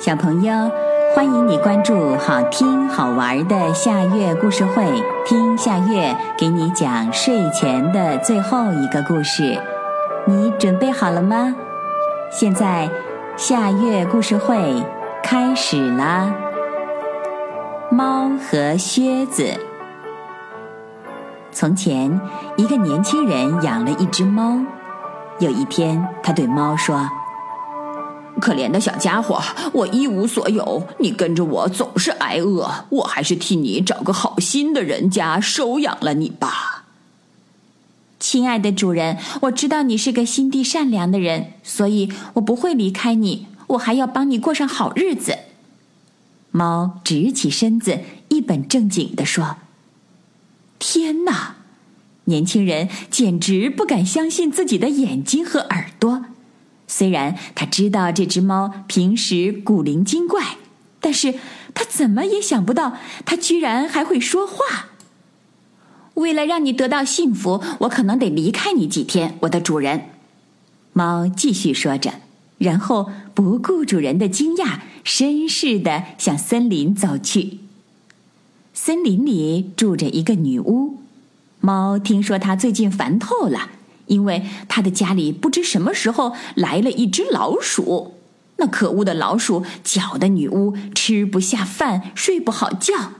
小朋友，欢迎你关注好听好玩的夏月故事会，听夏月给你讲睡前的最后一个故事。你准备好了吗？现在夏月故事会开始啦！猫和靴子。从前，一个年轻人养了一只猫。有一天，他对猫说。可怜的小家伙，我一无所有，你跟着我总是挨饿，我还是替你找个好心的人家收养了你吧。亲爱的主人，我知道你是个心地善良的人，所以我不会离开你，我还要帮你过上好日子。猫直起身子，一本正经地说：“天哪！”年轻人简直不敢相信自己的眼睛和耳朵。虽然他知道这只猫平时古灵精怪，但是他怎么也想不到，它居然还会说话。为了让你得到幸福，我可能得离开你几天，我的主人。猫继续说着，然后不顾主人的惊讶，绅士的向森林走去。森林里住着一个女巫，猫听说她最近烦透了。因为他的家里不知什么时候来了一只老鼠，那可恶的老鼠搅得女巫吃不下饭，睡不好觉。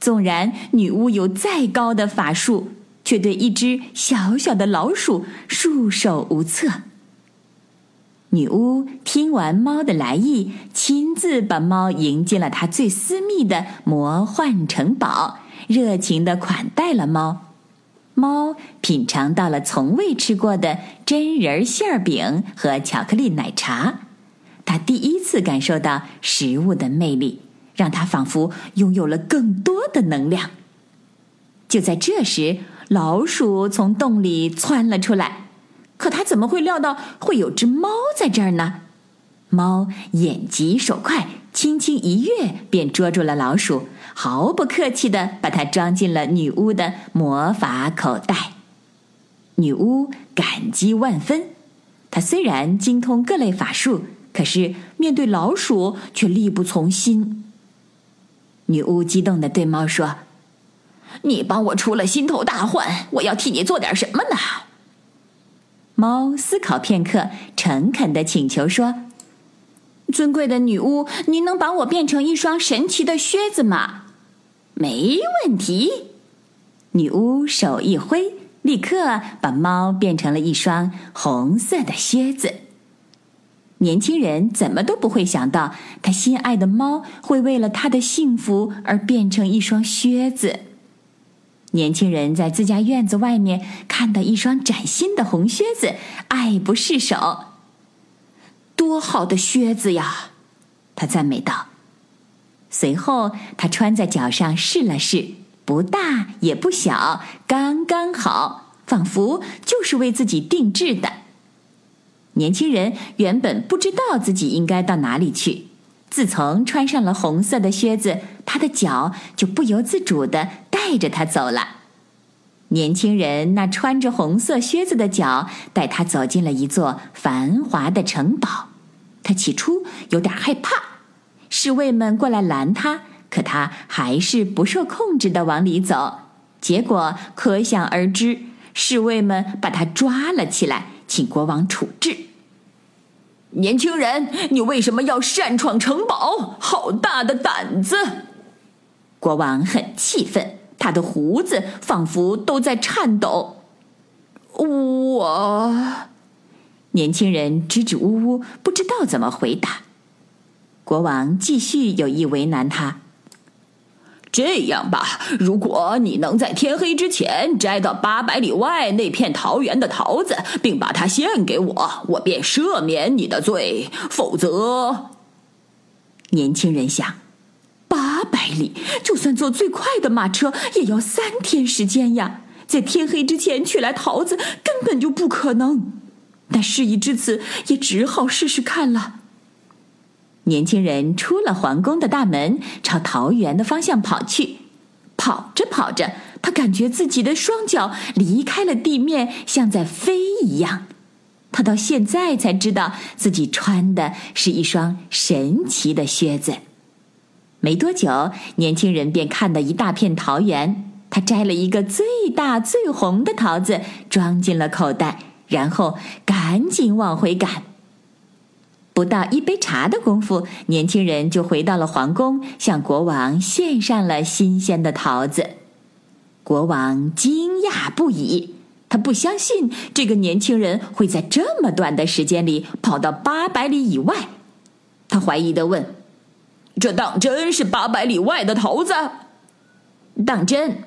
纵然女巫有再高的法术，却对一只小小的老鼠束手无策。女巫听完猫的来意，亲自把猫迎进了她最私密的魔幻城堡，热情的款待了猫。猫品尝到了从未吃过的真仁馅饼和巧克力奶茶，它第一次感受到食物的魅力，让它仿佛拥有了更多的能量。就在这时，老鼠从洞里窜了出来，可它怎么会料到会有只猫在这儿呢？猫眼疾手快，轻轻一跃便捉住了老鼠。毫不客气地把它装进了女巫的魔法口袋。女巫感激万分。她虽然精通各类法术，可是面对老鼠却力不从心。女巫激动地对猫说：“你帮我出了心头大患，我要替你做点什么呢？”猫思考片刻，诚恳地请求说：“尊贵的女巫，您能把我变成一双神奇的靴子吗？”没问题，女巫手一挥，立刻把猫变成了一双红色的靴子。年轻人怎么都不会想到，他心爱的猫会为了他的幸福而变成一双靴子。年轻人在自家院子外面看到一双崭新的红靴子，爱不释手。多好的靴子呀！他赞美道。随后，他穿在脚上试了试，不大也不小，刚刚好，仿佛就是为自己定制的。年轻人原本不知道自己应该到哪里去，自从穿上了红色的靴子，他的脚就不由自主地带着他走了。年轻人那穿着红色靴子的脚带他走进了一座繁华的城堡，他起初有点害怕。侍卫们过来拦他，可他还是不受控制的往里走，结果可想而知。侍卫们把他抓了起来，请国王处置。年轻人，你为什么要擅闯城堡？好大的胆子！国王很气愤，他的胡子仿佛都在颤抖。我……年轻人支支吾吾，不知道怎么回答。国王继续有意为难他。这样吧，如果你能在天黑之前摘到八百里外那片桃园的桃子，并把它献给我，我便赦免你的罪。否则，年轻人想，八百里，就算坐最快的马车，也要三天时间呀。在天黑之前取来桃子，根本就不可能。但事已至此，也只好试试看了。年轻人出了皇宫的大门，朝桃园的方向跑去。跑着跑着，他感觉自己的双脚离开了地面，像在飞一样。他到现在才知道自己穿的是一双神奇的靴子。没多久，年轻人便看到一大片桃园。他摘了一个最大最红的桃子，装进了口袋，然后赶紧往回赶。不到一杯茶的功夫，年轻人就回到了皇宫，向国王献上了新鲜的桃子。国王惊讶不已。他不相信这个年轻人会在这么短的时间里跑到八百里以外，他怀疑的问：“这当真是八百里外的桃子？”“当真。”“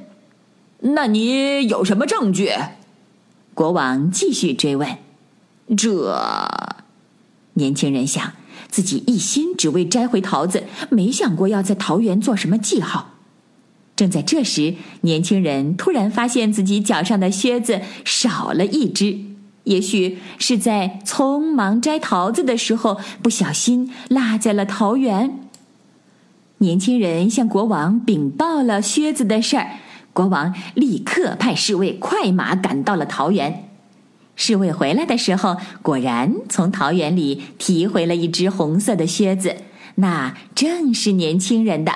那你有什么证据？”国王继续追问。这年轻人想，自己一心只为摘回桃子，没想过要在桃园做什么记号。正在这时，年轻人突然发现自己脚上的靴子少了一只，也许是在匆忙摘桃子的时候不小心落在了桃园。年轻人向国王禀报了靴子的事儿，国王立刻派侍卫快马赶到了桃园。侍卫回来的时候，果然从桃园里提回了一只红色的靴子，那正是年轻人的。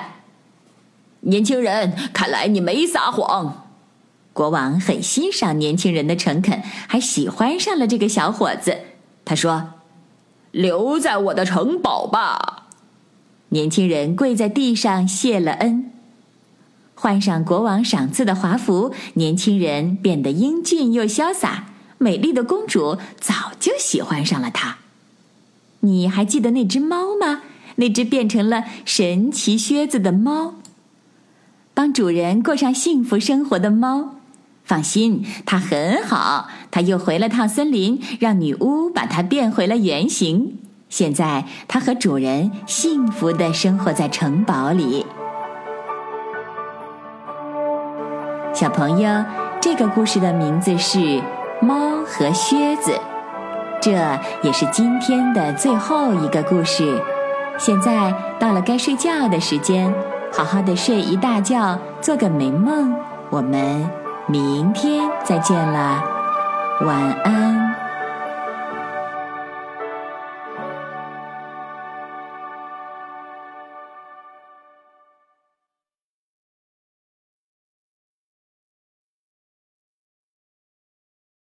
年轻人，看来你没撒谎。国王很欣赏年轻人的诚恳，还喜欢上了这个小伙子。他说：“留在我的城堡吧。”年轻人跪在地上谢了恩，换上国王赏赐的华服，年轻人变得英俊又潇洒。美丽的公主早就喜欢上了他。你还记得那只猫吗？那只变成了神奇靴子的猫。帮主人过上幸福生活的猫，放心，它很好。它又回了趟森林，让女巫把它变回了原形。现在，它和主人幸福的生活在城堡里。小朋友，这个故事的名字是《猫和靴子》，这也是今天的最后一个故事。现在到了该睡觉的时间。好好的睡一大觉，做个美梦。我们明天再见了，晚安。